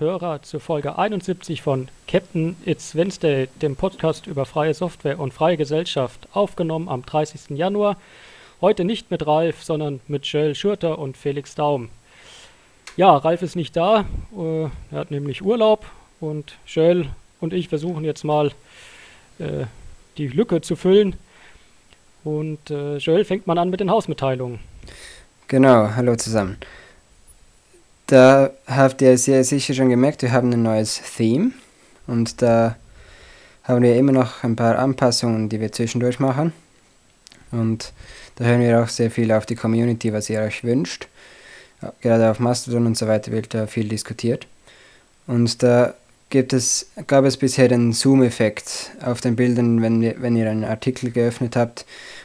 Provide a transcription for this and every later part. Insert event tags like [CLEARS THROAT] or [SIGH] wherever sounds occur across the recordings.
Hörer zur Folge 71 von Captain It's Wednesday, dem Podcast über freie Software und freie Gesellschaft, aufgenommen am 30. Januar. Heute nicht mit Ralf, sondern mit Joel Schurter und Felix Daum. Ja, Ralf ist nicht da, äh, er hat nämlich Urlaub und Joel und ich versuchen jetzt mal äh, die Lücke zu füllen. Und äh, Joel fängt mal an mit den Hausmitteilungen. Genau, hallo zusammen. Da habt ihr sehr sicher schon gemerkt, wir haben ein neues Theme und da haben wir immer noch ein paar Anpassungen, die wir zwischendurch machen. Und da hören wir auch sehr viel auf die Community, was ihr euch wünscht. Gerade auf Mastodon und so weiter wird da viel diskutiert. Und da gibt es, gab es bisher den Zoom-Effekt auf den Bildern, wenn wenn ihr einen Artikel geöffnet habt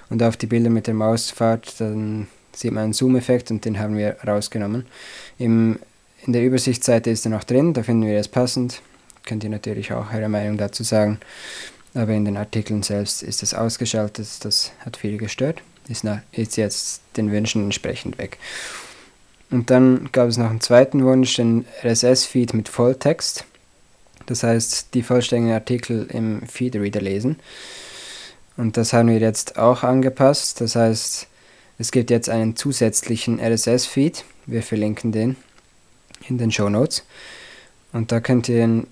und auf die Bilder mit der Maus fahrt, dann sieht man einen Zoom-Effekt und den haben wir rausgenommen. Im, in der Übersichtsseite ist er noch drin, da finden wir es passend. Könnt ihr natürlich auch eure Meinung dazu sagen. Aber in den Artikeln selbst ist es ausgeschaltet, das hat viel gestört. Ist, nach, ist jetzt den Wünschen entsprechend weg. Und dann gab es noch einen zweiten Wunsch, den RSS-Feed mit Volltext. Das heißt, die vollständigen Artikel im Feedreader lesen. Und das haben wir jetzt auch angepasst. Das heißt, es gibt jetzt einen zusätzlichen RSS-Feed. Wir verlinken den in den Show Notes. Und da könnt ihr im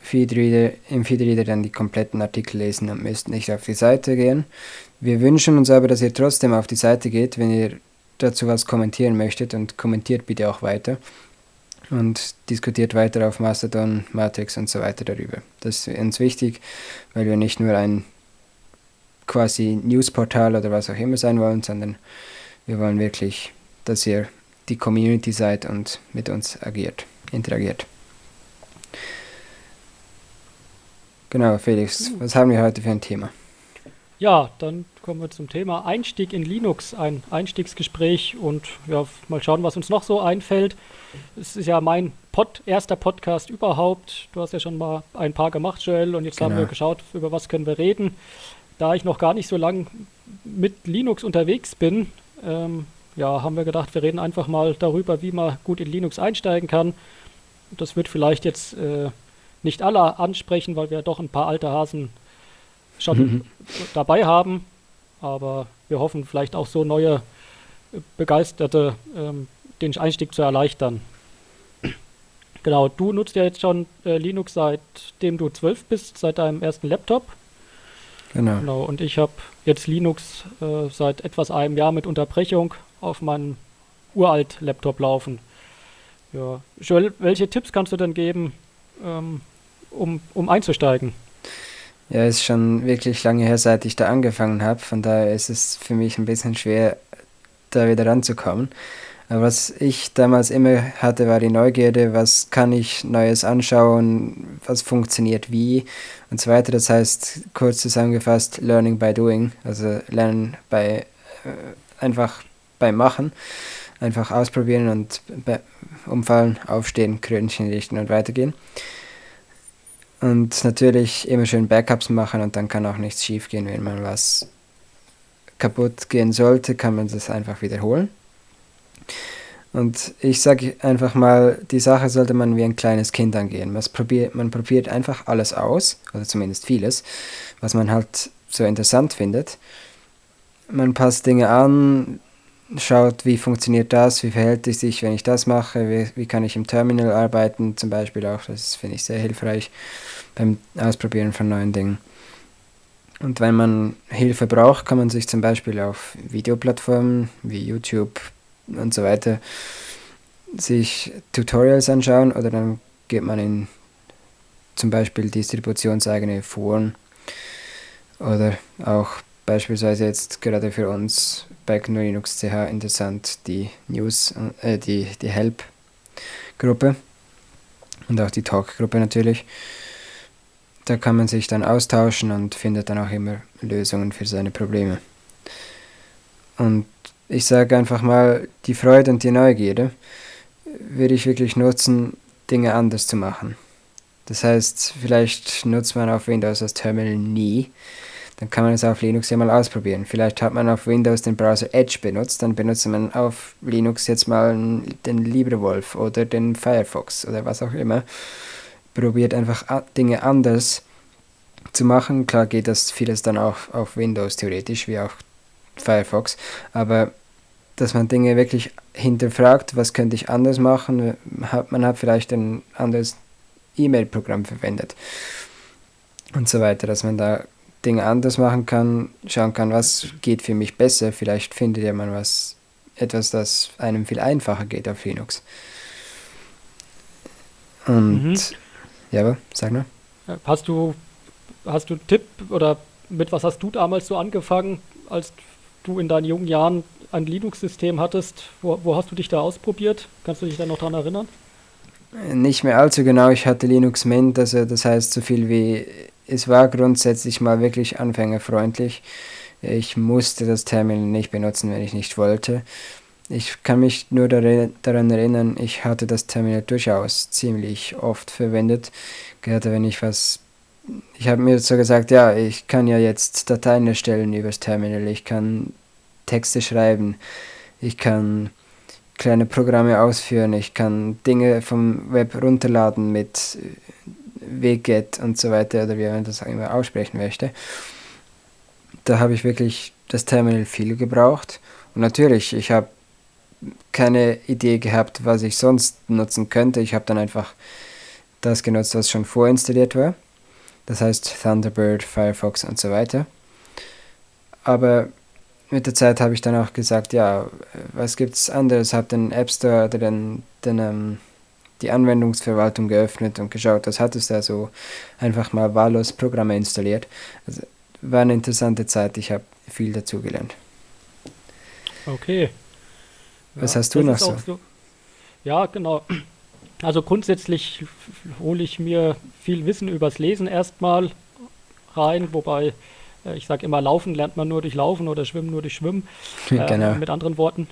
Feedreader, im Feedreader dann die kompletten Artikel lesen und müsst nicht auf die Seite gehen. Wir wünschen uns aber, dass ihr trotzdem auf die Seite geht, wenn ihr dazu was kommentieren möchtet und kommentiert bitte auch weiter und diskutiert weiter auf Mastodon, Matrix und so weiter darüber. Das ist uns wichtig, weil wir nicht nur ein quasi Newsportal oder was auch immer sein wollen, sondern wir wollen wirklich, dass ihr die Community seid und mit uns agiert, interagiert. Genau, Felix, was haben wir heute für ein Thema? Ja, dann kommen wir zum Thema Einstieg in Linux, ein Einstiegsgespräch und ja, mal schauen, was uns noch so einfällt. Es ist ja mein Pod, erster Podcast überhaupt. Du hast ja schon mal ein paar gemacht, Joel, und jetzt genau. haben wir geschaut, über was können wir reden da ich noch gar nicht so lange mit Linux unterwegs bin, ähm, ja, haben wir gedacht, wir reden einfach mal darüber, wie man gut in Linux einsteigen kann. Das wird vielleicht jetzt äh, nicht alle ansprechen, weil wir doch ein paar alte Hasen schon mhm. [LAUGHS] dabei haben. Aber wir hoffen vielleicht auch so neue Begeisterte ähm, den Einstieg zu erleichtern. Genau, du nutzt ja jetzt schon äh, Linux seitdem du zwölf bist, seit deinem ersten Laptop. Genau. genau. Und ich habe jetzt Linux äh, seit etwas einem Jahr mit Unterbrechung auf meinem uralt Laptop laufen. Ja. Joel, welche Tipps kannst du denn geben, ähm, um, um einzusteigen? Ja, ist schon wirklich lange her, seit ich da angefangen habe. Von daher ist es für mich ein bisschen schwer, da wieder ranzukommen. Was ich damals immer hatte, war die Neugierde, was kann ich Neues anschauen, was funktioniert wie und so weiter. Das heißt, kurz zusammengefasst, Learning by Doing, also Lernen bei äh, einfach beim Machen, einfach ausprobieren und umfallen, aufstehen, Krönchen richten und weitergehen. Und natürlich immer schön Backups machen und dann kann auch nichts schief gehen, wenn man was kaputt gehen sollte, kann man das einfach wiederholen. Und ich sage einfach mal, die Sache sollte man wie ein kleines Kind angehen. Man probiert, man probiert einfach alles aus, oder zumindest vieles, was man halt so interessant findet. Man passt Dinge an, schaut, wie funktioniert das, wie verhält es sich, wenn ich das mache, wie, wie kann ich im Terminal arbeiten, zum Beispiel auch. Das finde ich sehr hilfreich beim Ausprobieren von neuen Dingen. Und wenn man Hilfe braucht, kann man sich zum Beispiel auf Videoplattformen wie YouTube, und so weiter sich Tutorials anschauen oder dann geht man in zum Beispiel distributionseigene Foren oder auch beispielsweise jetzt gerade für uns bei GNU Linux interessant die News, äh, die, die Help-Gruppe und auch die Talk-Gruppe natürlich. Da kann man sich dann austauschen und findet dann auch immer Lösungen für seine Probleme. Und ich sage einfach mal, die Freude und die Neugierde würde ich wirklich nutzen, Dinge anders zu machen. Das heißt, vielleicht nutzt man auf Windows das Terminal nie. dann kann man es auf Linux ja mal ausprobieren. Vielleicht hat man auf Windows den Browser Edge benutzt, dann benutzt man auf Linux jetzt mal den LibreWolf oder den Firefox oder was auch immer. Probiert einfach Dinge anders zu machen. Klar geht das vieles dann auch auf Windows theoretisch, wie auch Firefox, aber dass man Dinge wirklich hinterfragt, was könnte ich anders machen, man hat vielleicht ein anderes E-Mail-Programm verwendet und so weiter, dass man da Dinge anders machen kann, schauen kann, was geht für mich besser, vielleicht findet ja man was, etwas, das einem viel einfacher geht auf Linux. Und mhm. ja, aber sag mal. Hast du, hast du einen Tipp oder mit was hast du damals so angefangen, als du in deinen jungen Jahren ein Linux-System hattest. Wo, wo, hast du dich da ausprobiert? Kannst du dich da noch daran erinnern? Nicht mehr allzu genau. Ich hatte Linux Mint, also das heißt so viel wie, es war grundsätzlich mal wirklich anfängerfreundlich. Ich musste das Terminal nicht benutzen, wenn ich nicht wollte. Ich kann mich nur daran erinnern, ich hatte das Terminal durchaus ziemlich oft verwendet. Gerade wenn ich was ich habe mir so gesagt, ja, ich kann ja jetzt Dateien erstellen übers Terminal, ich kann Texte schreiben, ich kann kleine Programme ausführen, ich kann Dinge vom Web runterladen mit Wget und so weiter oder wie man das auch immer aussprechen möchte. Da habe ich wirklich das Terminal viel gebraucht und natürlich, ich habe keine Idee gehabt, was ich sonst nutzen könnte. Ich habe dann einfach das genutzt, was schon vorinstalliert war das heißt Thunderbird, Firefox und so weiter. Aber mit der Zeit habe ich dann auch gesagt, ja, was gibt es anderes? Habe den App Store oder den, den, ähm, die Anwendungsverwaltung geöffnet und geschaut, was hat es da so einfach mal wahllos Programme installiert. Also war eine interessante Zeit, ich habe viel dazugelernt. Okay. Was ja, hast du noch so? so? Ja, genau. Also grundsätzlich hole ich mir viel Wissen übers Lesen erstmal rein, wobei ich sage immer, laufen lernt man nur durch Laufen oder schwimmen nur durch Schwimmen. [LAUGHS] Äh, genau. Mit anderen Worten.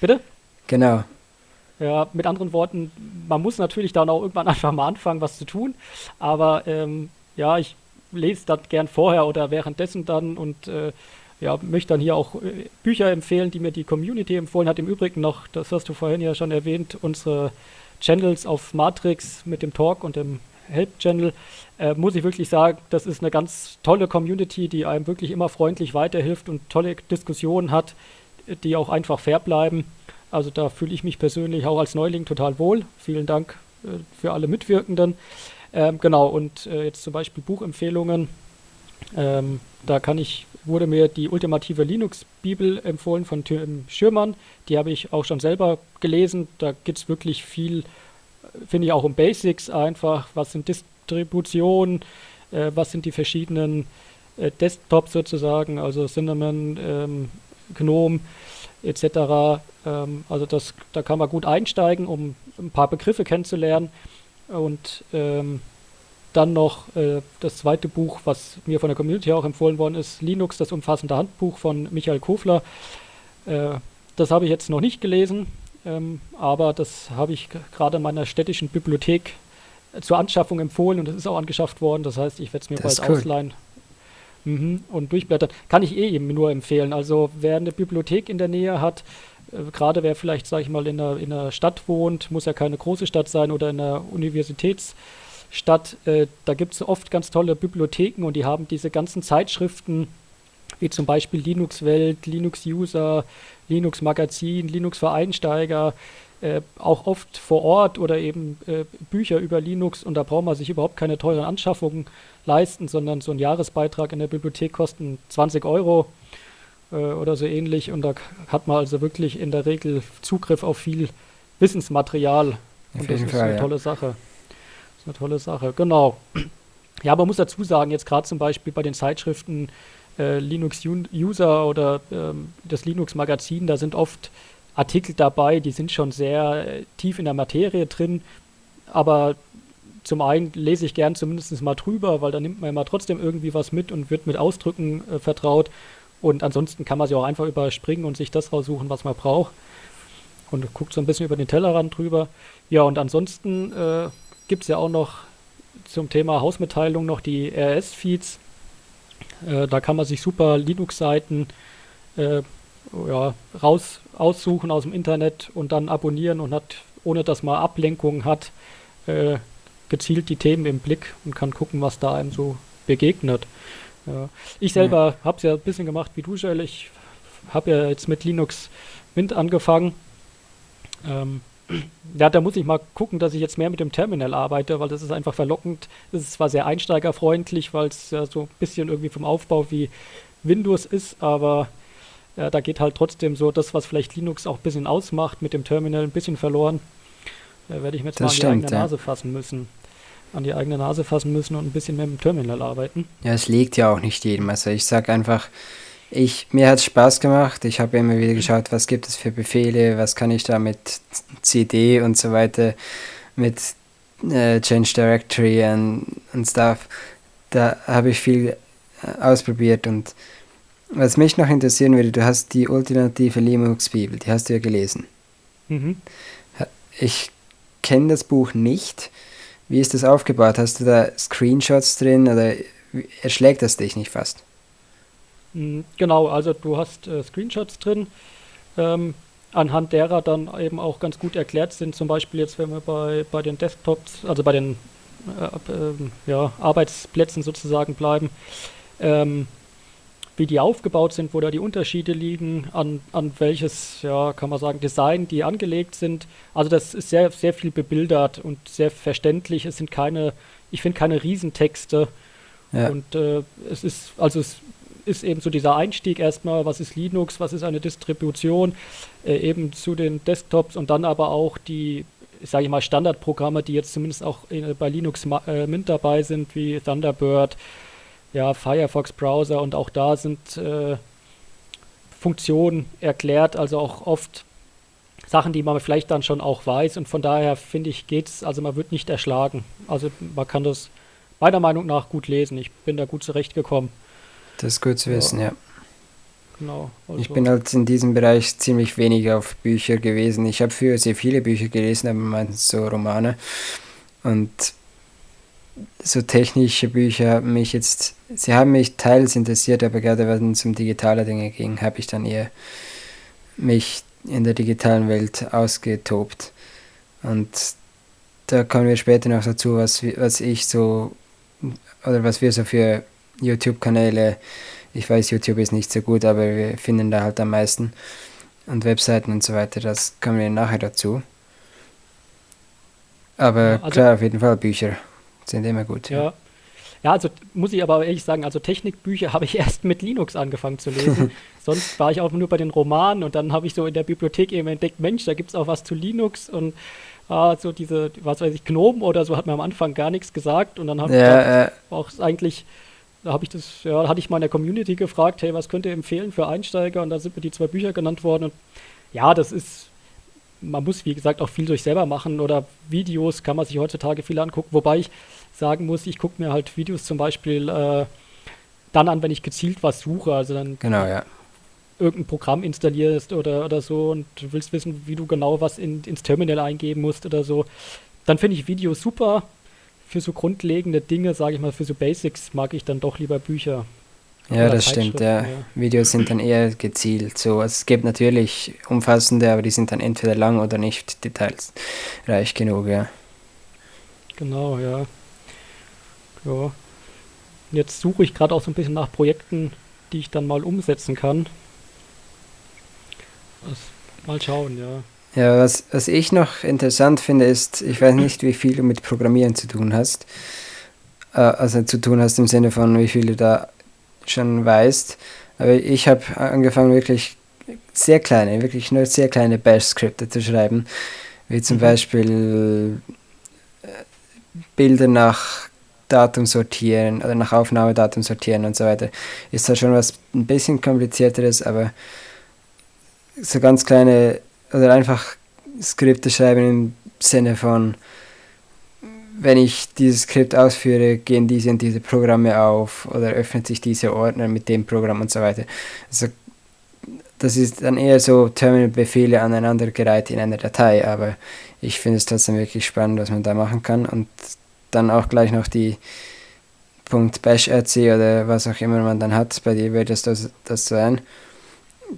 Bitte? Genau. Ja, mit anderen Worten, man muss natürlich dann auch irgendwann [LAUGHS] einfach mal anfangen, was zu tun. Aber ähm, ja, ich lese das gern vorher oder währenddessen dann und äh, ja, möchte dann hier auch äh, Bücher empfehlen, die mir die Community empfohlen hat. Im Übrigen noch, das hast du vorhin ja schon erwähnt, unsere Channels auf Matrix mit dem Talk und dem Help-Channel, äh, muss ich wirklich sagen, das ist eine ganz tolle Community, die einem wirklich immer freundlich weiterhilft und tolle Diskussionen hat, die auch einfach fair bleiben. Also da fühle ich mich persönlich auch als Neuling total wohl. Vielen Dank äh, für alle Mitwirkenden. Ähm, genau, und äh, jetzt zum Beispiel Buchempfehlungen. Ähm, da kann ich wurde mir die ultimative Linux-Bibel empfohlen von Tim Schürmann. Die habe ich auch schon selber gelesen. Da geht es wirklich viel, finde ich auch um Basics einfach. Was sind Distributionen? Äh, was sind die verschiedenen äh, Desktops sozusagen? Also Cinnamon, ähm, GNOME etc. Ähm, also das, da kann man gut einsteigen, um ein paar Begriffe kennenzulernen. Und ähm, dann noch äh, das zweite Buch, was mir von der Community auch empfohlen worden ist, Linux, das umfassende Handbuch von Michael Kofler. Äh, das habe ich jetzt noch nicht gelesen, ähm, aber das habe ich gerade in meiner städtischen Bibliothek äh, zur Anschaffung empfohlen und es ist auch angeschafft worden. Das heißt, ich werde es mir das bald cool. ausleihen mhm, und durchblättern. Kann ich eh eben nur empfehlen. Also wer eine Bibliothek in der Nähe hat, äh, gerade wer vielleicht, sage ich mal, in einer, in einer Stadt wohnt, muss ja keine große Stadt sein oder in einer Universitäts- Stadt, äh, da gibt es oft ganz tolle Bibliotheken und die haben diese ganzen Zeitschriften, wie zum Beispiel Linux Welt, Linux User, Linux Magazin, Linux für Einsteiger, äh, auch oft vor Ort oder eben äh, Bücher über Linux und da braucht man sich überhaupt keine teuren Anschaffungen leisten, sondern so ein Jahresbeitrag in der Bibliothek kosten 20 Euro äh, oder so ähnlich und da hat man also wirklich in der Regel Zugriff auf viel Wissensmaterial und das ist Fall, eine ja. tolle Sache ist eine tolle Sache, genau. [CLEARS THROAT] Ja, man muss dazu sagen, jetzt gerade zum Beispiel bei den Zeitschriften äh, Linux User oder ähm, das Linux Magazin, da sind oft Artikel dabei, die sind schon sehr äh, tief in der Materie drin, aber zum einen lese ich gern zumindest mal drüber, weil da nimmt man immer trotzdem irgendwie was mit und wird mit Ausdrücken äh, vertraut. Und ansonsten kann man sie auch einfach überspringen und sich das raussuchen, was man braucht. Und guckt so ein bisschen über den Tellerrand drüber. Ja, und ansonsten äh, gibt es ja auch noch zum Thema Hausmitteilung noch die RS-Feeds. Äh, da kann man sich super Linux-Seiten äh, ja, raus aussuchen aus dem Internet und dann abonnieren und hat, ohne dass man Ablenkungen hat, äh, gezielt die Themen im Blick und kann gucken, was da einem so begegnet. Ja. Ich selber ja. habe es ja ein bisschen gemacht wie du, Joel. Ich habe ja jetzt mit Linux Mint angefangen. Ähm, ja, da muss ich mal gucken, dass ich jetzt mehr mit dem Terminal arbeite, weil das ist einfach verlockend. Es ist zwar sehr einsteigerfreundlich, weil es ja so ein bisschen irgendwie vom Aufbau wie Windows ist, aber ja, da geht halt trotzdem so das, was vielleicht Linux auch ein bisschen ausmacht, mit dem Terminal ein bisschen verloren. Da werde ich mir jetzt das mal an die eigene ja. Nase fassen müssen. An die eigene Nase fassen müssen und ein bisschen mehr mit dem Terminal arbeiten. Ja, es liegt ja auch nicht jedem. Also ich sage einfach, ich, mir hat es Spaß gemacht. Ich habe immer wieder geschaut, was gibt es für Befehle, was kann ich da mit CD und so weiter, mit äh, Change Directory und, und Stuff. Da habe ich viel äh, ausprobiert und was mich noch interessieren würde, du hast die ultimative Linux-Bibel, die hast du ja gelesen. Mhm. Ich kenne das Buch nicht. Wie ist das aufgebaut? Hast du da Screenshots drin oder erschlägt das dich nicht fast? Mm, genau, also du hast äh, Screenshots drin, ähm, anhand derer dann eben auch ganz gut erklärt sind. Zum Beispiel jetzt, wenn wir bei, bei den Desktops, also bei den äh, äh, ja, Arbeitsplätzen sozusagen bleiben, ähm, wie die aufgebaut sind, wo da die Unterschiede liegen, an, an welches, ja, kann man sagen, Design die angelegt sind. Also das ist sehr, sehr viel bebildert und sehr verständlich. Es sind keine, ich finde keine Riesentexte. Ja. Und äh, es ist, also es ist eben so dieser Einstieg erstmal, was ist Linux, was ist eine Distribution, äh, eben zu den Desktops und dann aber auch die, sage ich mal, Standardprogramme, die jetzt zumindest auch in, bei Linux äh, Mint dabei sind, wie Thunderbird, ja, Firefox Browser und auch da sind äh, Funktionen erklärt, also auch oft Sachen, die man vielleicht dann schon auch weiß und von daher finde ich geht's, also man wird nicht erschlagen. Also man kann das meiner Meinung nach gut lesen. Ich bin da gut zurechtgekommen. Das ist gut zu wissen, ja. ja. Genau. Also ich bin halt in diesem Bereich ziemlich wenig auf Bücher gewesen. Ich habe früher sehr viele Bücher gelesen, aber meistens so Romane. Und so technische Bücher haben mich jetzt, sie haben mich teils interessiert, aber gerade wenn es um digitale Dinge ging, habe ich dann eher mich in der digitalen Welt ausgetobt. Und da kommen wir später noch dazu, was, was ich so, oder was wir so für YouTube-Kanäle. Ich weiß, YouTube ist nicht so gut, aber wir finden da halt am meisten. Und Webseiten und so weiter, das kommen wir nachher dazu. Aber ja, also klar, auf jeden Fall Bücher sind immer gut. Ja. ja. ja. also muss ich aber ehrlich sagen, also Technikbücher [LAUGHS] habe ich erst mit Linux angefangen zu lesen. [LAUGHS] Sonst war ich auch nur bei den Romanen und dann habe ich so in der Bibliothek eben entdeckt, Mensch, da gibt es auch was zu Linux und ah, so diese, was weiß ich, Gnome oder so hat mir am Anfang gar nichts gesagt und dann habe ja, ich äh, auch eigentlich da habe ich das, ja, hatte ich mal in der Community gefragt, hey, was könnt ihr empfehlen für Einsteiger? Und da sind mir die zwei Bücher genannt worden. Und ja, das ist, man muss, wie gesagt, auch viel durch selber machen oder Videos kann man sich heutzutage viel angucken. Wobei ich sagen muss, ich gucke mir halt Videos zum Beispiel äh, dann an, wenn ich gezielt was suche. Also dann genau, ja. irgendein Programm installierst oder, oder so und du willst wissen, wie du genau was in, ins Terminal eingeben musst oder so. Dann finde ich Videos super für so grundlegende Dinge, sage ich mal, für so Basics mag ich dann doch lieber Bücher. Ja, das stimmt. Ja. ja. Videos sind dann eher gezielt. So, es gibt natürlich umfassende, aber die sind dann entweder lang oder nicht detailsreich genug, ja. Genau, ja. Ja. Jetzt suche ich gerade auch so ein bisschen nach Projekten, die ich dann mal umsetzen kann. Das, mal schauen, ja. Ja, was, was ich noch interessant finde, ist, ich weiß nicht, wie viel du mit Programmieren zu tun hast. Äh, also zu tun hast im Sinne von, wie viel du da schon weißt. Aber ich habe angefangen, wirklich sehr kleine, wirklich nur sehr kleine Bash-Skripte zu schreiben. Wie zum mhm. Beispiel äh, Bilder nach Datum sortieren oder nach Aufnahmedatum sortieren und so weiter. Ist da schon was ein bisschen komplizierteres, aber so ganz kleine oder einfach Skripte schreiben im Sinne von, wenn ich dieses Skript ausführe, gehen diese und diese Programme auf oder öffnet sich dieser Ordner mit dem Programm und so weiter. Also das ist dann eher so Terminal-Befehle aneinandergereiht in einer Datei, aber ich finde es trotzdem wirklich spannend, was man da machen kann und dann auch gleich noch die .bashrc oder was auch immer man dann hat, bei dir wird das, das sein.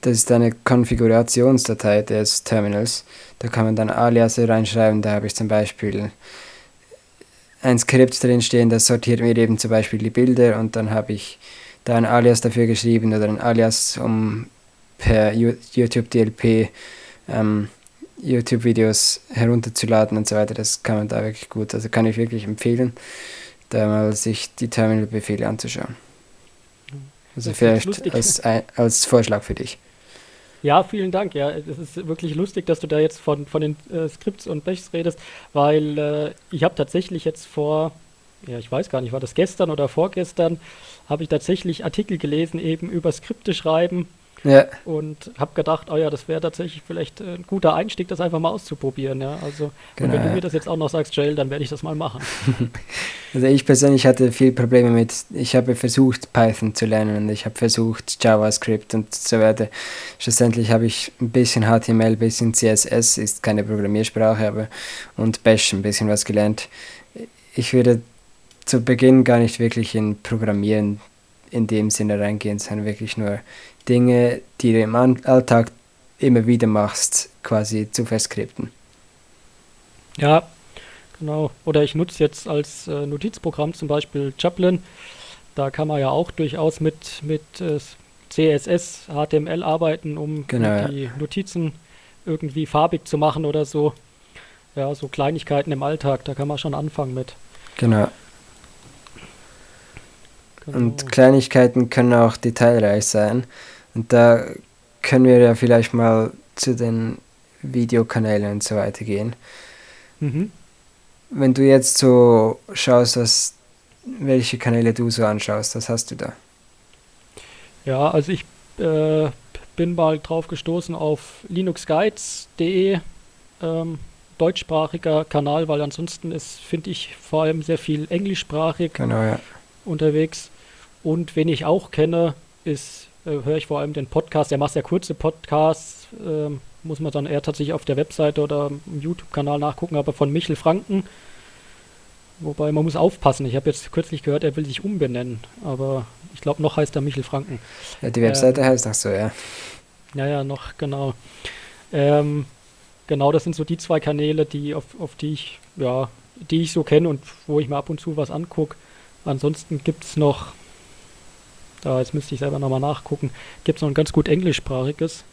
Das ist eine Konfigurationsdatei des Terminals. Da kann man dann Aliasse reinschreiben. Da habe ich zum Beispiel ein Skript drin stehen, das sortiert mir eben zum Beispiel die Bilder und dann habe ich da ein Alias dafür geschrieben oder ein Alias, um per YouTube DLP ähm, YouTube-Videos herunterzuladen und so weiter. Das kann man da wirklich gut. Also kann ich wirklich empfehlen, da mal sich die Terminal-Befehle anzuschauen. Also das vielleicht als, als Vorschlag für dich. Ja, vielen Dank. Ja, es ist wirklich lustig, dass du da jetzt von, von den äh, Skripts und Bechs redest, weil äh, ich habe tatsächlich jetzt vor, ja, ich weiß gar nicht, war das gestern oder vorgestern, habe ich tatsächlich Artikel gelesen eben über Skripte schreiben ja. Und habe gedacht, oh ja, das wäre tatsächlich vielleicht ein guter Einstieg, das einfach mal auszuprobieren. Ja? Also, genau, und wenn du mir das jetzt auch noch sagst, Jail, dann werde ich das mal machen. [LAUGHS] also ich persönlich hatte viel Probleme mit, ich habe versucht, Python zu lernen und ich habe versucht, JavaScript und so weiter. Schlussendlich habe ich ein bisschen HTML, ein bisschen CSS, ist keine Programmiersprache, aber und Bash ein bisschen was gelernt. Ich würde zu Beginn gar nicht wirklich in Programmieren in dem Sinne reingehen, sondern wirklich nur Dinge, die du im Alltag immer wieder machst, quasi zu verskripten. Ja, genau. Oder ich nutze jetzt als äh, Notizprogramm zum Beispiel Chaplin. Da kann man ja auch durchaus mit, mit äh, CSS, HTML arbeiten, um genau, die ja. Notizen irgendwie farbig zu machen oder so. Ja, so Kleinigkeiten im Alltag, da kann man schon anfangen mit. Genau. Genau. Und Kleinigkeiten können auch detailreich sein. Und da können wir ja vielleicht mal zu den Videokanälen und so weiter gehen. Mhm. Wenn du jetzt so schaust, was, welche Kanäle du so anschaust, was hast du da? Ja, also ich äh, bin mal drauf gestoßen auf linuxguides.de, ähm, deutschsprachiger Kanal, weil ansonsten ist, finde ich, vor allem sehr viel englischsprachig genau, ja. unterwegs. Und wen ich auch kenne, ist äh, höre ich vor allem den Podcast. Er macht sehr kurze Podcasts, äh, muss man dann eher tatsächlich auf der Webseite oder im YouTube-Kanal nachgucken, aber von Michel Franken. Wobei man muss aufpassen. Ich habe jetzt kürzlich gehört, er will sich umbenennen, aber ich glaube, noch heißt er Michel Franken. Ja, die Webseite ähm, heißt auch so, ja. Ja, ja, noch, genau. Ähm, genau, das sind so die zwei Kanäle, die auf, auf die ich, ja, die ich so kenne und wo ich mir ab und zu was angucke. Ansonsten gibt es noch da, jetzt müsste ich selber nochmal nachgucken. Gibt es noch ein ganz gut englischsprachiges?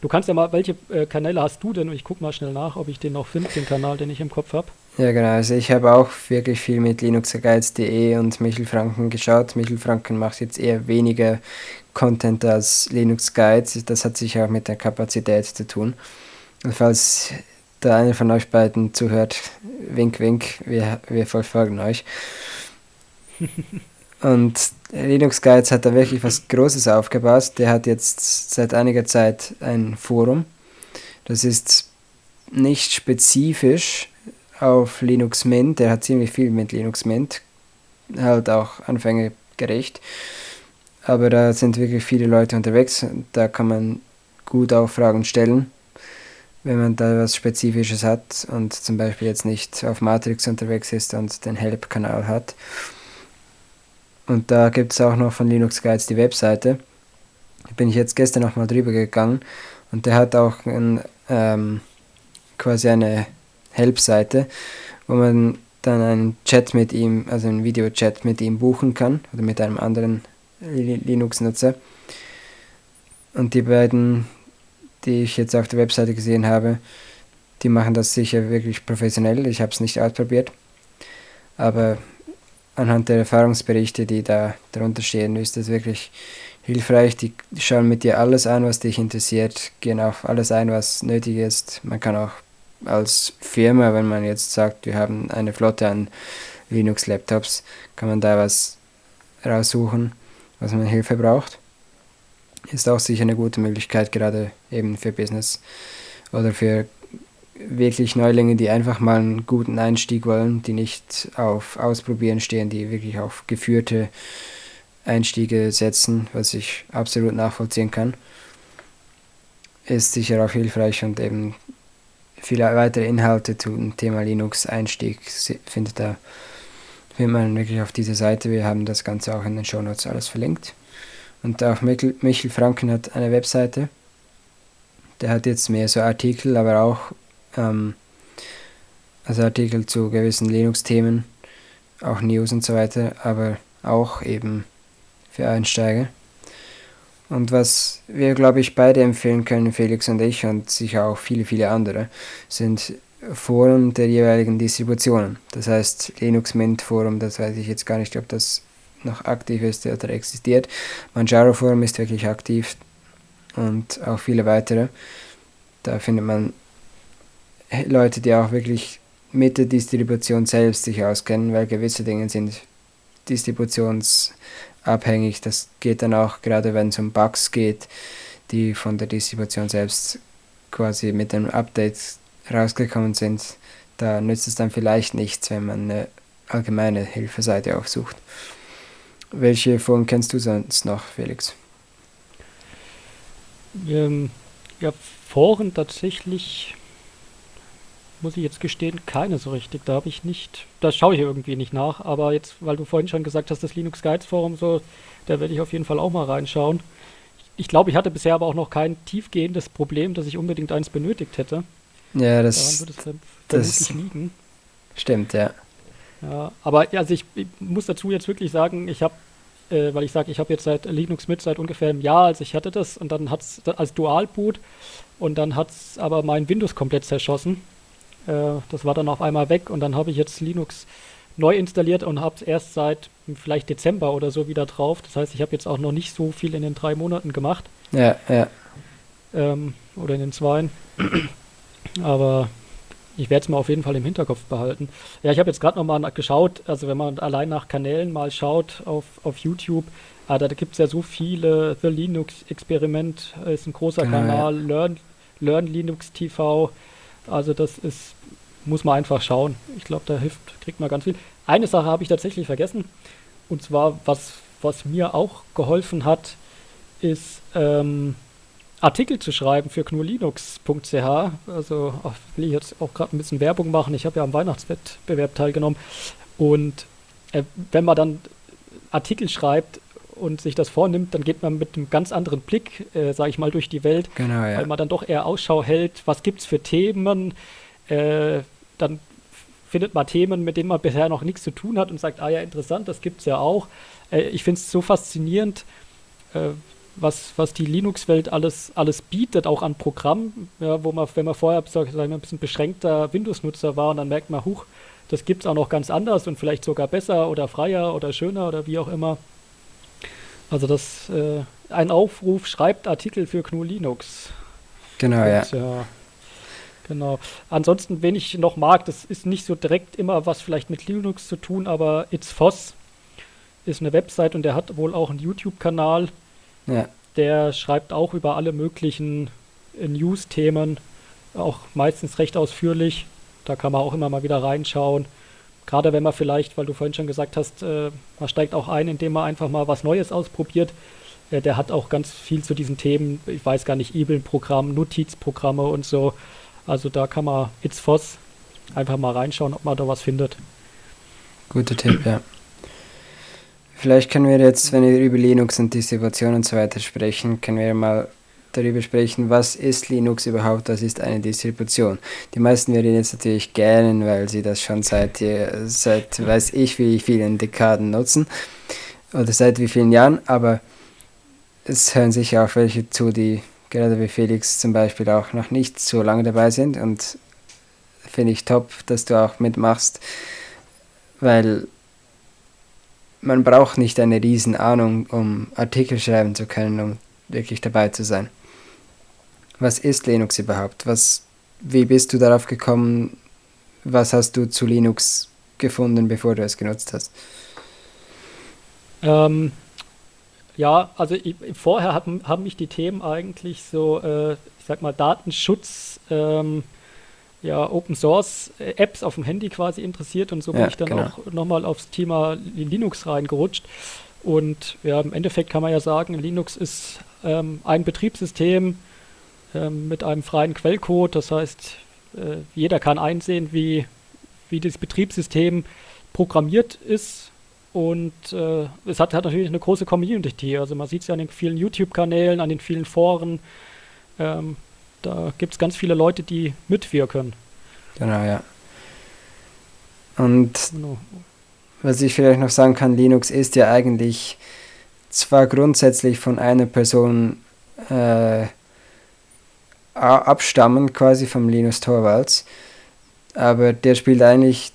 Du kannst ja mal, welche äh, Kanäle hast du denn? Ich gucke mal schnell nach, ob ich den noch finde, den Kanal, den ich im Kopf habe. Ja, genau. Also ich habe auch wirklich viel mit linuxguides.de und Michel Franken geschaut. Michel Franken macht jetzt eher weniger Content als Linux Guides. Das hat sicher auch mit der Kapazität zu tun. Und falls da einer von euch beiden zuhört, wink, wink, wir, wir verfolgen euch. [LAUGHS] Und Linux Guides hat da wirklich was Großes aufgebaut. Der hat jetzt seit einiger Zeit ein Forum. Das ist nicht spezifisch auf Linux Mint. Der hat ziemlich viel mit Linux Mint. Halt auch anfängergerecht. Aber da sind wirklich viele Leute unterwegs. Da kann man gut auch Fragen stellen, wenn man da was Spezifisches hat und zum Beispiel jetzt nicht auf Matrix unterwegs ist und den Help-Kanal hat. Und da gibt es auch noch von Linux Guides die Webseite. Da bin ich jetzt gestern noch mal drüber gegangen und der hat auch ein, ähm, quasi eine Help-Seite, wo man dann einen Chat mit ihm, also einen Videochat mit ihm buchen kann oder mit einem anderen Linux-Nutzer. Und die beiden, die ich jetzt auf der Webseite gesehen habe, die machen das sicher wirklich professionell. Ich habe es nicht ausprobiert, aber anhand der Erfahrungsberichte, die da darunter stehen, ist das wirklich hilfreich. Die schauen mit dir alles an, was dich interessiert, gehen auf alles ein, was nötig ist. Man kann auch als Firma, wenn man jetzt sagt, wir haben eine Flotte an Linux-Laptops, kann man da was raussuchen, was man Hilfe braucht. Ist auch sicher eine gute Möglichkeit, gerade eben für Business oder für wirklich Neulinge, die einfach mal einen guten Einstieg wollen, die nicht auf Ausprobieren stehen, die wirklich auf geführte Einstiege setzen, was ich absolut nachvollziehen kann, ist sicher auch hilfreich und eben viele weitere Inhalte zum Thema Linux-Einstieg findet ihr findet man wirklich auf dieser Seite. Wir haben das Ganze auch in den Show Notes alles verlinkt. Und auch Michel, Michel Franken hat eine Webseite. Der hat jetzt mehr so Artikel, aber auch ähm, also Artikel zu gewissen Linux-Themen, auch News und so weiter, aber auch eben für Einsteiger. Und was wir, glaube ich, beide empfehlen können, Felix und ich und sicher auch viele, viele andere, sind Foren der jeweiligen Distributionen. Das heißt, Linux Mint Forum, das weiß ich jetzt gar nicht, ob das noch aktiv ist oder existiert. Manjaro Forum ist wirklich aktiv und auch viele weitere. Da findet man Leute, die auch wirklich mit der Distribution selbst sich auskennen, weil gewisse Dinge sind distributionsabhängig. Das geht dann auch gerade, wenn es um Bugs geht, die von der Distribution selbst quasi mit dem Update rausgekommen sind. Da nützt es dann vielleicht nichts, wenn man eine allgemeine Hilfeseite aufsucht. Welche Foren kennst du sonst noch, Felix? Ähm, ja, Foren tatsächlich muss ich jetzt gestehen, keine so richtig. Da habe ich nicht, da schaue ich irgendwie nicht nach. Aber jetzt, weil du vorhin schon gesagt hast, das Linux Guides Forum so, da werde ich auf jeden Fall auch mal reinschauen. Ich glaube, ich hatte bisher aber auch noch kein tiefgehendes Problem, dass ich unbedingt eins benötigt hätte. Ja, das, Daran würde es das liegen. Stimmt, ja. Ja, aber also ich, ich muss dazu jetzt wirklich sagen, ich habe äh, weil ich sage, ich habe jetzt seit Linux mit seit ungefähr einem Jahr, als ich hatte das und dann hat es als Dual-Boot und dann hat es aber mein Windows komplett zerschossen. Äh, das war dann auf einmal weg und dann habe ich jetzt Linux neu installiert und habe es erst seit vielleicht Dezember oder so wieder drauf. Das heißt, ich habe jetzt auch noch nicht so viel in den drei Monaten gemacht. Ja, ja. Ähm, oder in den zweien. Aber ich werde es mal auf jeden Fall im Hinterkopf behalten. Ja, ich habe jetzt gerade nochmal geschaut, also wenn man allein nach Kanälen mal schaut auf, auf YouTube, ah, da gibt es ja so viele. The Linux Experiment ist ein großer genau, Kanal, ja. Learn, Learn Linux TV. Also das ist, muss man einfach schauen. Ich glaube, da hilft, kriegt man ganz viel. Eine Sache habe ich tatsächlich vergessen. Und zwar, was, was mir auch geholfen hat, ist ähm, Artikel zu schreiben für gnulinux.ch. Also ach, will ich jetzt auch gerade ein bisschen Werbung machen. Ich habe ja am Weihnachtswettbewerb teilgenommen. Und äh, wenn man dann Artikel schreibt und sich das vornimmt, dann geht man mit einem ganz anderen Blick, äh, sage ich mal, durch die Welt, genau, ja. weil man dann doch eher Ausschau hält, was gibt es für Themen, äh, dann findet man Themen, mit denen man bisher noch nichts zu tun hat und sagt, ah ja, interessant, das gibt es ja auch. Äh, ich finde es so faszinierend, äh, was, was die Linux-Welt alles, alles bietet, auch an Programmen, ja, wo man, wenn man vorher sag ich mal, ein bisschen beschränkter Windows-Nutzer war und dann merkt man, huch, das gibt es auch noch ganz anders und vielleicht sogar besser oder freier oder schöner oder wie auch immer. Also das äh, ein Aufruf, schreibt Artikel für GNU Linux. Genau, Und, ja. ja. Genau. Ansonsten, wen ich noch mag, das ist nicht so direkt immer was vielleicht mit Linux zu tun, aber It's Foss ist eine Website und der hat wohl auch einen YouTube-Kanal. Ja. Der schreibt auch über alle möglichen äh, News-Themen, auch meistens recht ausführlich. Da kann man auch immer mal wieder reinschauen. Gerade wenn man vielleicht, weil du vorhin schon gesagt hast, äh, man steigt auch ein, indem man einfach mal was Neues ausprobiert. Äh, der hat auch ganz viel zu diesen Themen, ich weiß gar nicht, E-Mail-Programm, Notizprogramme und so. Also da kann man It's Foss einfach mal reinschauen, ob man da was findet. Guter Tipp, ja. Vielleicht können wir jetzt, wenn wir über Linux und Distribution und so weiter sprechen, können wir mal darüber sprechen, was ist Linux überhaupt, was ist eine Distribution. Die meisten werden jetzt natürlich gähnen, weil sie das schon seit, seit weiß ich wie vielen Dekaden nutzen oder seit wie vielen Jahren, aber es hören sich auch welche zu, die gerade wie Felix zum Beispiel auch noch nicht so lange dabei sind und finde ich top, dass du auch mitmachst, weil man braucht nicht eine riesen Ahnung, um Artikel schreiben zu können, um wirklich dabei zu sein was ist Linux überhaupt? Was, wie bist du darauf gekommen? Was hast du zu Linux gefunden, bevor du es genutzt hast? Ähm, ja, also ich, vorher haben, haben mich die Themen eigentlich so, äh, ich sag mal, Datenschutz, ähm, ja, Open Source äh, Apps auf dem Handy quasi interessiert und so bin ja, ich dann genau. auch nochmal aufs Thema Linux reingerutscht. Und ja, im Endeffekt kann man ja sagen, Linux ist ähm, ein Betriebssystem, ähm, mit einem freien Quellcode. Das heißt, äh, jeder kann einsehen, wie, wie das Betriebssystem programmiert ist und äh, es hat, hat, natürlich eine große Community. Also man sieht es ja an den vielen YouTube-Kanälen, an den vielen Foren. Ähm, da gibt es ganz viele Leute, die mitwirken. Genau, ja. Und genau. was ich vielleicht noch sagen kann, Linux ist ja eigentlich zwar grundsätzlich von einer Person äh, abstammend quasi vom Linus Torvalds, aber der spielt eigentlich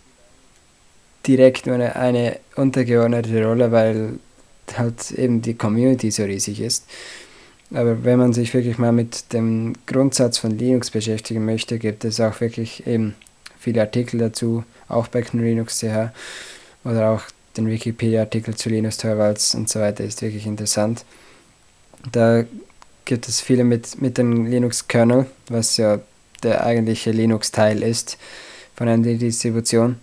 direkt nur eine, eine untergeordnete Rolle, weil halt eben die Community so riesig ist. Aber wenn man sich wirklich mal mit dem Grundsatz von Linux beschäftigen möchte, gibt es auch wirklich eben viele Artikel dazu, auch bei Linux.ch oder auch den Wikipedia-Artikel zu Linux Torvalds und so weiter ist wirklich interessant. Da gibt es viele mit, mit dem Linux-Kernel, was ja der eigentliche Linux-Teil ist von einer Distribution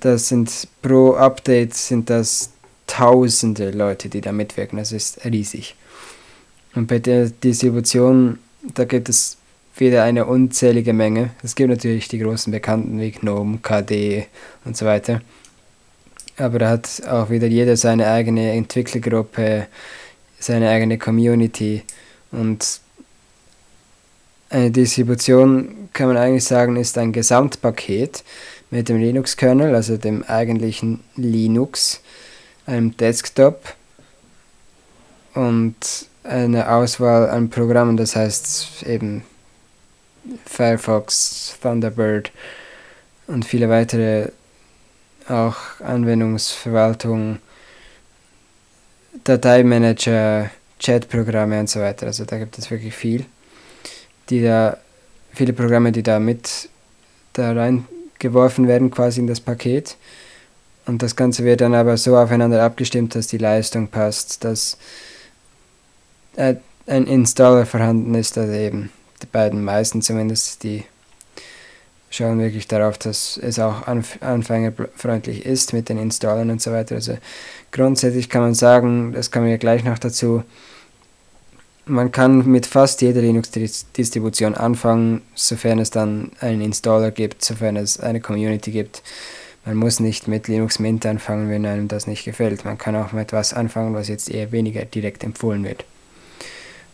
das sind pro Update sind das tausende Leute, die da mitwirken. Das ist riesig. Und bei der Distribution, da gibt es wieder eine unzählige Menge. Es gibt natürlich die großen Bekannten wie GNOME, KDE und so weiter. Aber da hat auch wieder jeder seine eigene Entwicklergruppe, seine eigene Community und eine Distribution kann man eigentlich sagen, ist ein Gesamtpaket mit dem Linux-Kernel, also dem eigentlichen Linux, einem Desktop und eine Auswahl an Programmen, das heißt eben Firefox, Thunderbird und viele weitere auch Anwendungsverwaltung, Dateimanager, Chatprogramme und so weiter. Also da gibt es wirklich viel, die da viele Programme, die da mit da rein geworfen werden quasi in das Paket. Und das Ganze wird dann aber so aufeinander abgestimmt, dass die Leistung passt, dass äh, ein Installer vorhanden ist, also eben die beiden meisten zumindest, die schauen wirklich darauf, dass es auch anf anfängerfreundlich ist mit den Installern und so weiter. Also grundsätzlich kann man sagen, das kommen wir gleich noch dazu, man kann mit fast jeder Linux-Distribution anfangen, sofern es dann einen Installer gibt, sofern es eine Community gibt. Man muss nicht mit Linux Mint anfangen, wenn einem das nicht gefällt. Man kann auch mit etwas anfangen, was jetzt eher weniger direkt empfohlen wird.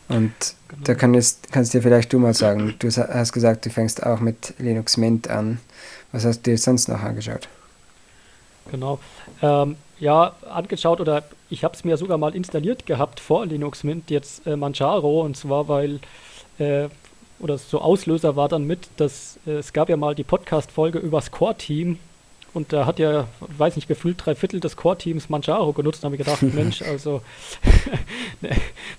Und genau. da kann es, kannst dir vielleicht du mal sagen, du hast gesagt, du fängst auch mit Linux Mint an. Was hast du dir sonst noch angeschaut? Genau. Ähm, ja, angeschaut oder ich habe es mir sogar mal installiert gehabt vor Linux Mint, jetzt äh, Manjaro, und zwar weil, äh, oder so Auslöser war dann mit, dass äh, es gab ja mal die Podcast-Folge übers Core-Team und da hat ja, weiß nicht, gefühlt drei Viertel des Core-Teams Manjaro genutzt. Da habe ich gedacht, [LAUGHS] Mensch, also [LAUGHS] ne,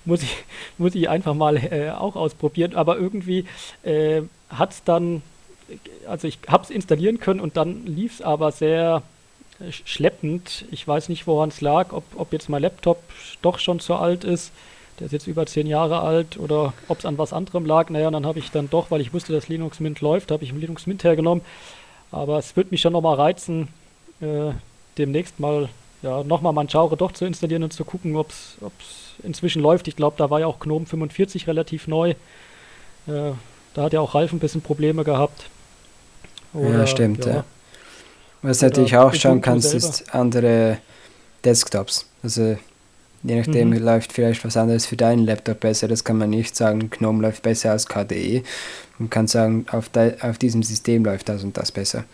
muss, ich, muss ich einfach mal äh, auch ausprobieren. Aber irgendwie äh, hat es dann, also ich habe es installieren können und dann lief es aber sehr schleppend. Ich weiß nicht, woran es lag, ob, ob jetzt mein Laptop doch schon zu alt ist. Der ist jetzt über zehn Jahre alt oder ob es an was anderem lag. Naja, dann habe ich dann doch, weil ich wusste, dass Linux Mint läuft, habe ich Linux Mint hergenommen. Aber es würde mich schon nochmal reizen, äh, demnächst mal ja, nochmal Manjaro doch zu installieren und zu gucken, ob es inzwischen läuft. Ich glaube, da war ja auch Gnome 45 relativ neu. Äh, da hat ja auch Ralf ein bisschen Probleme gehabt. Oder, ja, stimmt, ja. ja. Was du natürlich auch schauen kannst, ist andere Desktops. Also je nachdem mhm. läuft vielleicht was anderes für deinen Laptop besser. Das kann man nicht sagen, GNOME läuft besser als KDE. Man kann sagen, auf, auf diesem System läuft das und das besser.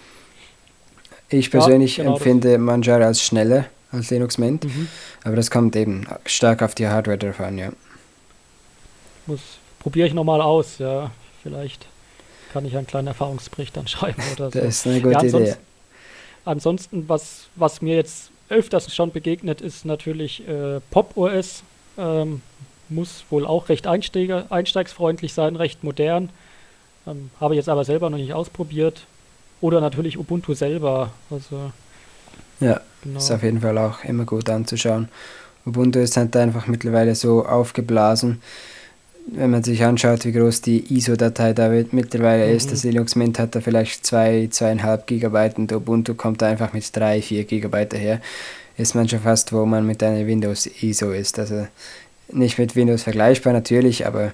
Ich persönlich ja, genau empfinde das. Manjaro als schneller als Linux Mint, mhm. aber das kommt eben stark auf die Hardware drauf an, ja. Muss, probiere ich nochmal aus, ja. Vielleicht kann ich einen kleinen Erfahrungsbericht dann [LAUGHS] schreiben oder so. Das ist eine gute ja, Idee. Ansonsten, was, was mir jetzt öfters schon begegnet, ist natürlich äh, Pop OS. Ähm, muss wohl auch recht einsteiger, einsteigsfreundlich sein, recht modern. Ähm, habe jetzt aber selber noch nicht ausprobiert. Oder natürlich Ubuntu selber. Also, ja, genau. ist auf jeden Fall auch immer gut anzuschauen. Ubuntu ist halt einfach mittlerweile so aufgeblasen wenn man sich anschaut, wie groß die ISO-Datei da mittlerweile mhm. ist, das Linux Mint hat da vielleicht 2, zwei, 2,5 Gigabyte und Ubuntu kommt da einfach mit 3, 4 Gigabyte daher, ist man schon fast, wo man mit einer Windows-ISO ist. Also nicht mit Windows vergleichbar natürlich, aber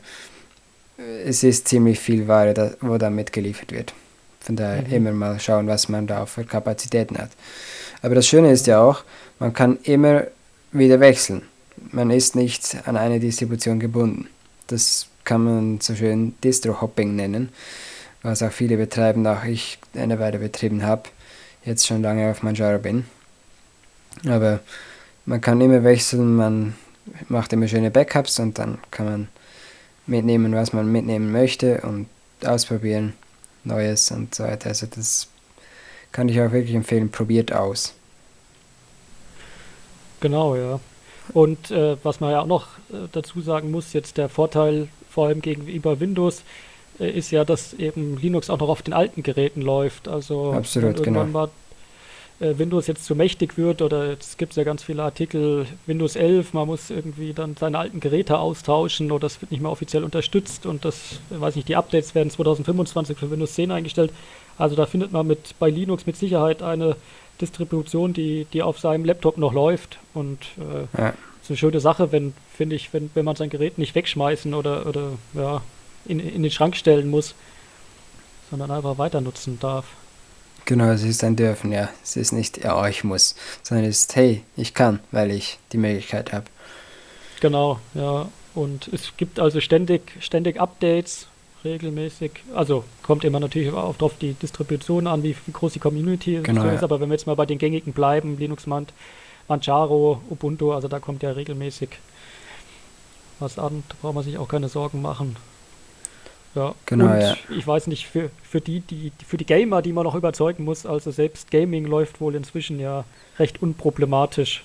es ist ziemlich viel Ware, da, wo da mitgeliefert wird. Von daher mhm. immer mal schauen, was man da für Kapazitäten hat. Aber das Schöne ist ja auch, man kann immer wieder wechseln. Man ist nicht an eine Distribution gebunden. Das kann man so schön Distro-Hopping nennen, was auch viele betreiben, auch ich eine Weile betrieben habe, jetzt schon lange auf Manjaro bin. Aber man kann immer wechseln, man macht immer schöne Backups und dann kann man mitnehmen, was man mitnehmen möchte und ausprobieren, Neues und so weiter. Also das kann ich auch wirklich empfehlen, probiert aus. Genau, ja. Und äh, was man ja auch noch äh, dazu sagen muss, jetzt der Vorteil vor allem gegenüber Windows äh, ist ja, dass eben Linux auch noch auf den alten Geräten läuft. Also Absolut, wenn irgendwann genau. mal äh, Windows jetzt zu mächtig wird oder jetzt gibt es ja ganz viele Artikel, Windows 11, man muss irgendwie dann seine alten Geräte austauschen oder das wird nicht mehr offiziell unterstützt und das, weiß nicht, die Updates werden 2025 für Windows 10 eingestellt. Also da findet man mit bei Linux mit Sicherheit eine Distribution, die, die auf seinem Laptop noch läuft. Und äh, ja. ist eine schöne Sache, wenn, finde ich, wenn, wenn man sein Gerät nicht wegschmeißen oder, oder ja, in, in den Schrank stellen muss, sondern einfach weiter nutzen darf. Genau, es ist ein Dürfen, ja. Es ist nicht, ja, ich muss, sondern es ist, hey, ich kann, weil ich die Möglichkeit habe. Genau, ja. Und es gibt also ständig, ständig Updates regelmäßig. Also kommt immer natürlich auch auf die Distribution an, wie, wie groß die Community genau, so ist. Ja. Aber wenn wir jetzt mal bei den gängigen bleiben, Linux Mint, Manjaro, Ubuntu, also da kommt ja regelmäßig was an. Da braucht man sich auch keine Sorgen machen. Ja, genau, und ja. ich weiß nicht, für, für die, die, für die Gamer, die man noch überzeugen muss, also selbst Gaming läuft wohl inzwischen ja recht unproblematisch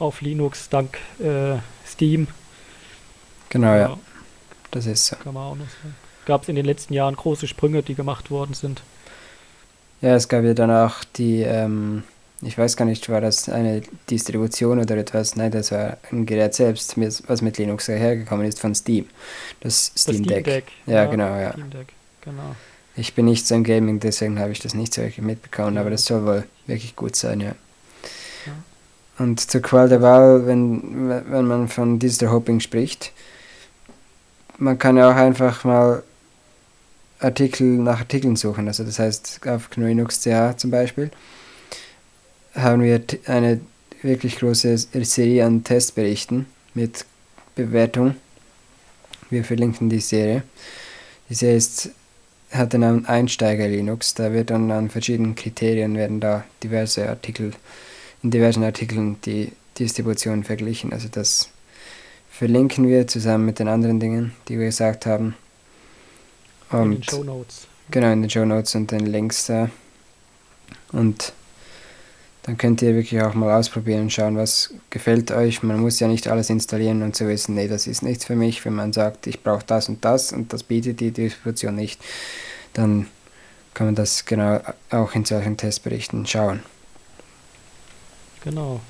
auf Linux dank äh, Steam. Genau, ja. ja. Das ist so. Kann man auch noch sagen gab es in den letzten Jahren große Sprünge, die gemacht worden sind. Ja, es gab ja dann auch die, ähm, ich weiß gar nicht, war das eine Distribution oder etwas? Nein, das war ein Gerät selbst, was mit Linux hergekommen ist von Steam. Das Steam, das Deck. Steam Deck. Ja, ja, genau, ja. Deck, genau. Ich bin nicht so im Gaming, deswegen habe ich das nicht so wirklich mitbekommen, aber das soll wohl wirklich gut sein, ja. ja. Und zur Qual der Wahl, wenn, wenn man von Digital Hopping spricht, man kann ja auch einfach mal Artikel nach Artikeln suchen. Also das heißt, auf GNU Linux zum Beispiel haben wir eine wirklich große Serie an Testberichten mit Bewertung. Wir verlinken die Serie. Die Serie ist, hat den Namen Einsteiger Linux. Da wird dann an verschiedenen Kriterien werden da diverse Artikel, in diversen Artikeln die Distribution verglichen. Also das verlinken wir zusammen mit den anderen Dingen, die wir gesagt haben. Und in den Show Notes. Genau, in den Show Notes und den Links da. Und dann könnt ihr wirklich auch mal ausprobieren und schauen, was gefällt euch. Man muss ja nicht alles installieren und zu wissen, nee, das ist nichts für mich. Wenn man sagt, ich brauche das und das und das bietet die Distribution nicht, dann kann man das genau auch in solchen Testberichten schauen. Genau.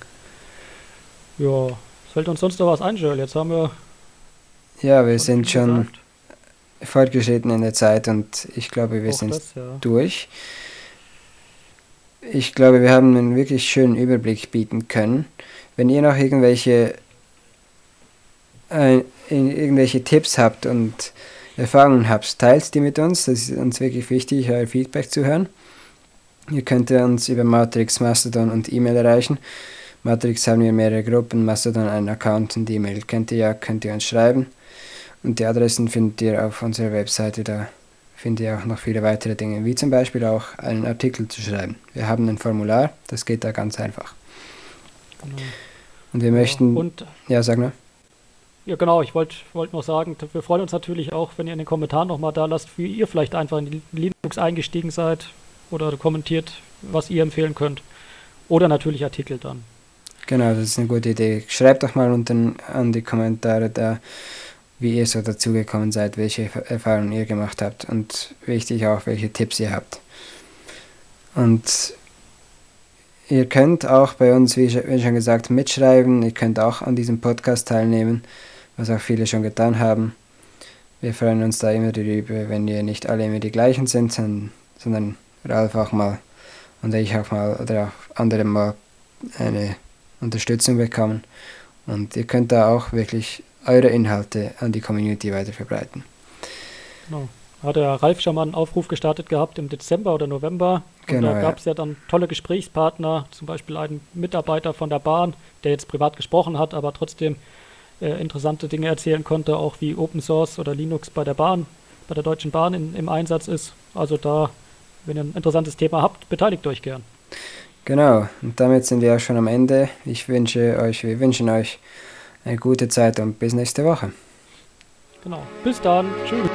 Ja, fällt uns sonst noch was ein, Joel? Jetzt haben wir. Ja, wir sind schon gesagt fortgeschritten in der Zeit und ich glaube, wir Auch sind das, ja. durch. Ich glaube, wir haben einen wirklich schönen Überblick bieten können. Wenn ihr noch irgendwelche, äh, irgendwelche Tipps habt und Erfahrungen habt, teilt die mit uns. Das ist uns wirklich wichtig, euer Feedback zu hören. Ihr könnt uns über Matrix, Mastodon und E-Mail erreichen. Matrix haben wir mehrere Gruppen, Mastodon einen Account und E-Mail kennt ihr ja, könnt ihr uns schreiben. Und die Adressen findet ihr auf unserer Webseite. Da findet ihr auch noch viele weitere Dinge, wie zum Beispiel auch einen Artikel zu schreiben. Wir haben ein Formular, das geht da ganz einfach. Genau. Und wir ja, möchten. Und, ja, sag mal. Ja, genau, ich wollte wollt noch sagen, wir freuen uns natürlich auch, wenn ihr in den Kommentaren nochmal da lasst, wie ihr vielleicht einfach in Linux eingestiegen seid oder kommentiert, was ihr empfehlen könnt. Oder natürlich Artikel dann. Genau, das ist eine gute Idee. Schreibt doch mal unten an die Kommentare da, wie ihr so dazugekommen seid, welche Erfahrungen ihr gemacht habt und wichtig auch, welche Tipps ihr habt. Und ihr könnt auch bei uns, wie schon gesagt, mitschreiben. Ihr könnt auch an diesem Podcast teilnehmen, was auch viele schon getan haben. Wir freuen uns da immer darüber, wenn ihr nicht alle immer die gleichen sind, sondern Ralf auch mal und ich auch mal oder auch andere mal eine Unterstützung bekommen. Und ihr könnt da auch wirklich eure Inhalte an die Community weiter verbreiten. Genau. hat der Ralf schon mal einen Aufruf gestartet gehabt im Dezember oder November. Und Genau, da ja. gab es ja dann tolle Gesprächspartner, zum Beispiel einen Mitarbeiter von der Bahn, der jetzt privat gesprochen hat, aber trotzdem äh, interessante Dinge erzählen konnte, auch wie Open Source oder Linux bei der Bahn, bei der Deutschen Bahn in, im Einsatz ist. Also da, wenn ihr ein interessantes Thema habt, beteiligt euch gern. Genau, und damit sind wir auch schon am Ende. Ich wünsche euch, wir wünschen euch eine gute Zeit und bis nächste Woche. Genau. Bis dann. Tschüss.